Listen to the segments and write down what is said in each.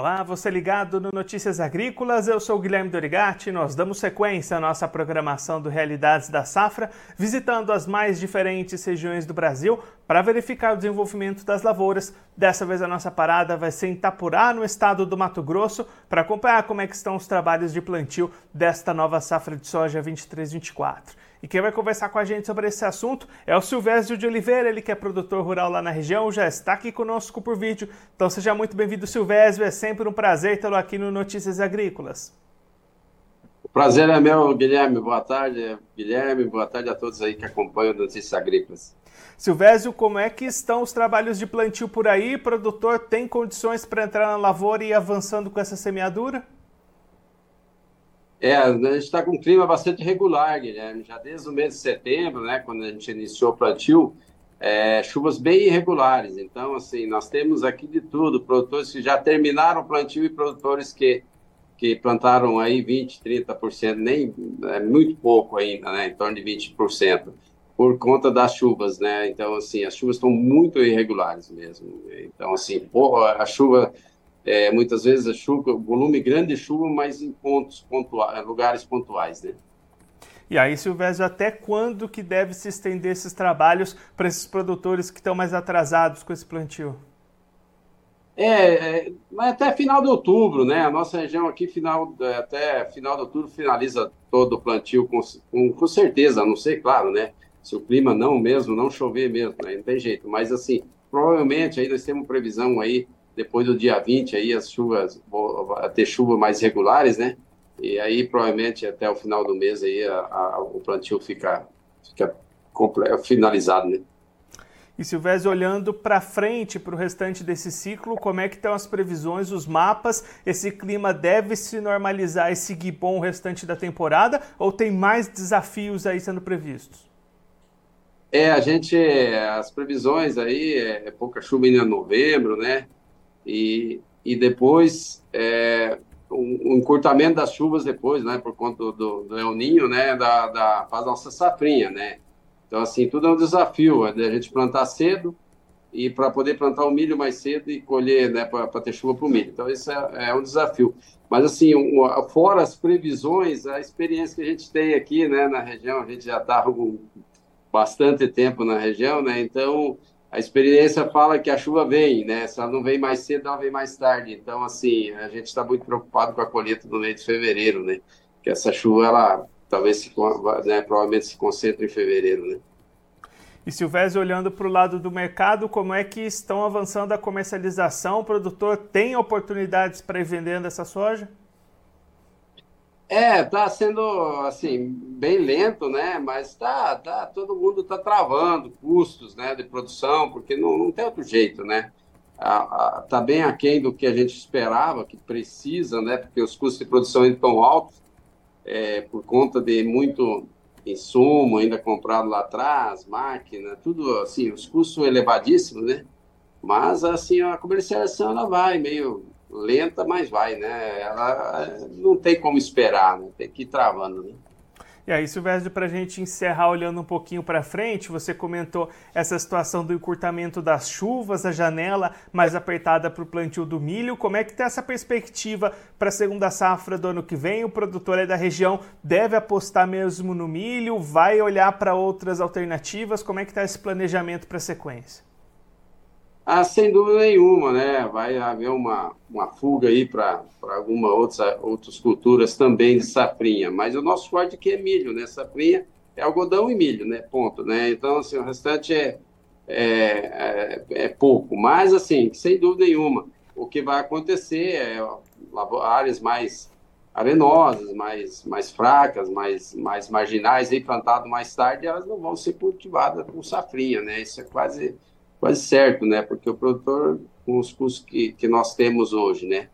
Olá, você ligado no Notícias Agrícolas, eu sou Guilherme Dorigatti. Nós damos sequência à nossa programação do Realidades da Safra, visitando as mais diferentes regiões do Brasil para verificar o desenvolvimento das lavouras. Dessa vez a nossa parada vai ser em Itapurá, no estado do Mato Grosso, para acompanhar como é que estão os trabalhos de plantio desta nova safra de soja 23-24. E quem vai conversar com a gente sobre esse assunto é o Silvésio de Oliveira, ele que é produtor rural lá na região, já está aqui conosco por vídeo. Então seja muito bem-vindo, Silvésio. É sempre um prazer tê-lo aqui no Notícias Agrícolas. O prazer é meu, Guilherme. Boa tarde, Guilherme. Boa tarde a todos aí que acompanham Notícias Agrícolas. Silvésio, como é que estão os trabalhos de plantio por aí? O produtor tem condições para entrar na lavoura e ir avançando com essa semeadura? É, a gente está com um clima bastante regular, Guilherme. Já desde o mês de setembro, né, quando a gente iniciou o plantio, é, chuvas bem irregulares. Então, assim, nós temos aqui de tudo: produtores que já terminaram o plantio e produtores que, que plantaram aí 20%, 30%, nem é muito pouco ainda, né, em torno de 20%, por conta das chuvas, né? Então, assim, as chuvas estão muito irregulares mesmo. Então, assim, porra, a chuva é, muitas vezes a chuva, volume grande de chuva, mas em pontos pontuais, lugares pontuais, né? E aí, Silvésio, até quando que deve se estender esses trabalhos para esses produtores que estão mais atrasados com esse plantio? É, é, até final de outubro, né? A nossa região aqui, final, até final de outubro, finaliza todo o plantio com, com, com certeza, a não ser, claro, né? Se o clima não mesmo, não chover mesmo, né? Não tem jeito. Mas, assim, provavelmente aí nós temos previsão aí depois do dia 20 aí as chuvas vão ter chuvas mais regulares, né? E aí provavelmente até o final do mês aí a, a, o plantio fica, fica finalizado, né? E Silvésio, olhando para frente, para o restante desse ciclo, como é que estão as previsões, os mapas? Esse clima deve se normalizar e seguir bom o restante da temporada? Ou tem mais desafios aí sendo previstos? É, a gente, as previsões aí, é, é pouca chuva ainda em novembro, né? E, e depois é, um, um, encurtamento das chuvas depois, né, por conta do, do El Ninho, né, da, da, faz nossa safrinha, né. Então, assim, tudo é um desafio, é a gente plantar cedo e para poder plantar o milho mais cedo e colher, né, para ter chuva para o milho. Então, isso é, é um desafio. Mas, assim, um, fora as previsões, a experiência que a gente tem aqui, né, na região, a gente já está bastante tempo na região, né, então a experiência fala que a chuva vem, né? Se ela não vem mais cedo, ela vem mais tarde. Então, assim, a gente está muito preocupado com a colheita do mês de fevereiro, né? Que essa chuva, ela talvez se, né, provavelmente se concentre em fevereiro, né? E Silvésio, olhando para o lado do mercado, como é que estão avançando a comercialização? O produtor tem oportunidades para ir vendendo essa soja? É, tá sendo assim bem lento, né? Mas tá, tá, todo mundo tá travando custos, né, de produção, porque não, não tem outro jeito, né? A, a, tá bem aquém do que a gente esperava, que precisa, né? Porque os custos de produção ainda estão altos, é, por conta de muito insumo ainda comprado lá atrás, máquina, tudo assim, os custos elevadíssimos, né? Mas assim a comercialização ela vai meio lenta, mas vai, né? Ela não tem como esperar, né? tem que ir travando, né? E aí, Silvestre, para a gente encerrar olhando um pouquinho para frente, você comentou essa situação do encurtamento das chuvas, a janela mais apertada para o plantio do milho. Como é que está essa perspectiva para a segunda safra do ano que vem? O produtor aí da região deve apostar mesmo no milho? Vai olhar para outras alternativas? Como é que está esse planejamento para a sequência? Ah, sem dúvida nenhuma, né? Vai haver uma, uma fuga aí para algumas outras, outras culturas também de safrinha, mas o nosso forte aqui é milho, né? Safrinha é algodão e milho, né? Ponto, né? Então, assim, o restante é, é, é, é pouco, mas, assim, sem dúvida nenhuma, o que vai acontecer é áreas mais arenosas, mais, mais fracas, mais, mais marginais, aí mais tarde, elas não vão ser cultivadas com safrinha, né? Isso é quase quase certo, né? Porque o produtor, com os custos que, que nós temos hoje, né?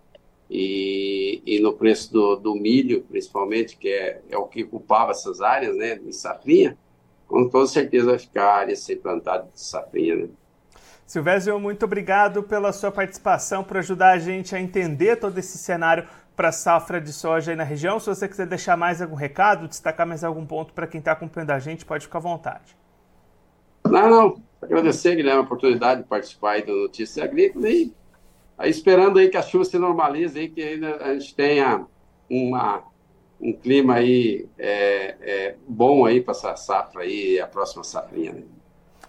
E, e no preço do, do milho, principalmente, que é, é o que ocupava essas áreas, né? De safrinha, com toda certeza vai ficar a área sem plantada de safrinha, né? Silvésio, muito obrigado pela sua participação, por ajudar a gente a entender todo esse cenário para a safra de soja aí na região. Se você quiser deixar mais algum recado, destacar mais algum ponto para quem está acompanhando a gente, pode ficar à vontade. Não, não. Agradecer, Guilherme, a oportunidade de participar aí do Notícias Agrícolas e aí, esperando aí que a chuva se normalize aí, que ainda a gente tenha uma, um clima aí é, é, bom aí para essa safra aí, a próxima safrinha, né?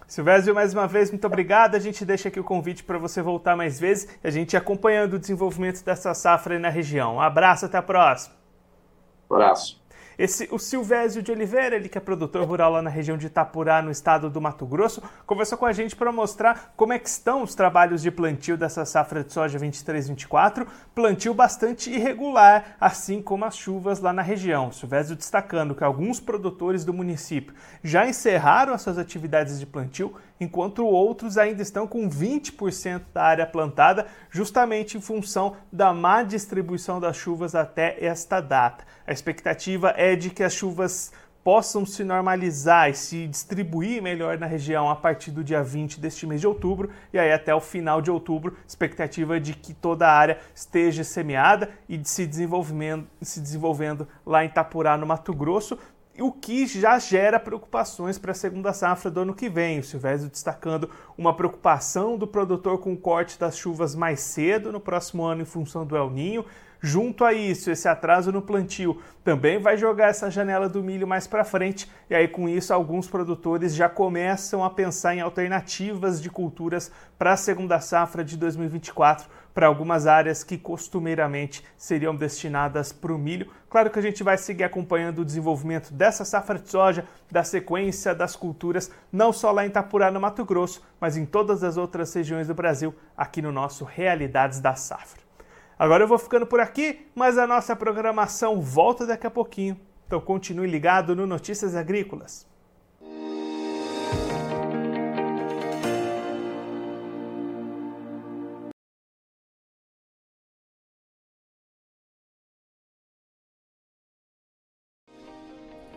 Silvésio, mais uma vez, muito obrigado. A gente deixa aqui o convite para você voltar mais vezes e a gente acompanhando o desenvolvimento dessa safra aí na região. Um abraço, até a próxima. Um abraço. Esse, o Silvésio de Oliveira, ele que é produtor rural lá na região de Itapurá, no estado do Mato Grosso, conversou com a gente para mostrar como é que estão os trabalhos de plantio dessa safra de soja 23-24, plantio bastante irregular, assim como as chuvas lá na região. O Silvésio destacando que alguns produtores do município já encerraram as suas atividades de plantio, enquanto outros ainda estão com 20% da área plantada, justamente em função da má distribuição das chuvas até esta data. A expectativa é de que as chuvas possam se normalizar e se distribuir melhor na região a partir do dia 20 deste mês de outubro e aí até o final de outubro, expectativa de que toda a área esteja semeada e de se desenvolvendo, se desenvolvendo lá em Itapurá, no Mato Grosso, o que já gera preocupações para a segunda safra do ano que vem. O Silvésio destacando uma preocupação do produtor com o corte das chuvas mais cedo no próximo ano em função do El Ninho, Junto a isso, esse atraso no plantio também vai jogar essa janela do milho mais para frente, e aí com isso alguns produtores já começam a pensar em alternativas de culturas para a segunda safra de 2024 para algumas áreas que costumeiramente seriam destinadas para o milho. Claro que a gente vai seguir acompanhando o desenvolvimento dessa safra de soja, da sequência das culturas, não só lá em Itapurá, no Mato Grosso, mas em todas as outras regiões do Brasil, aqui no nosso Realidades da Safra. Agora eu vou ficando por aqui, mas a nossa programação volta daqui a pouquinho. Então continue ligado no Notícias Agrícolas.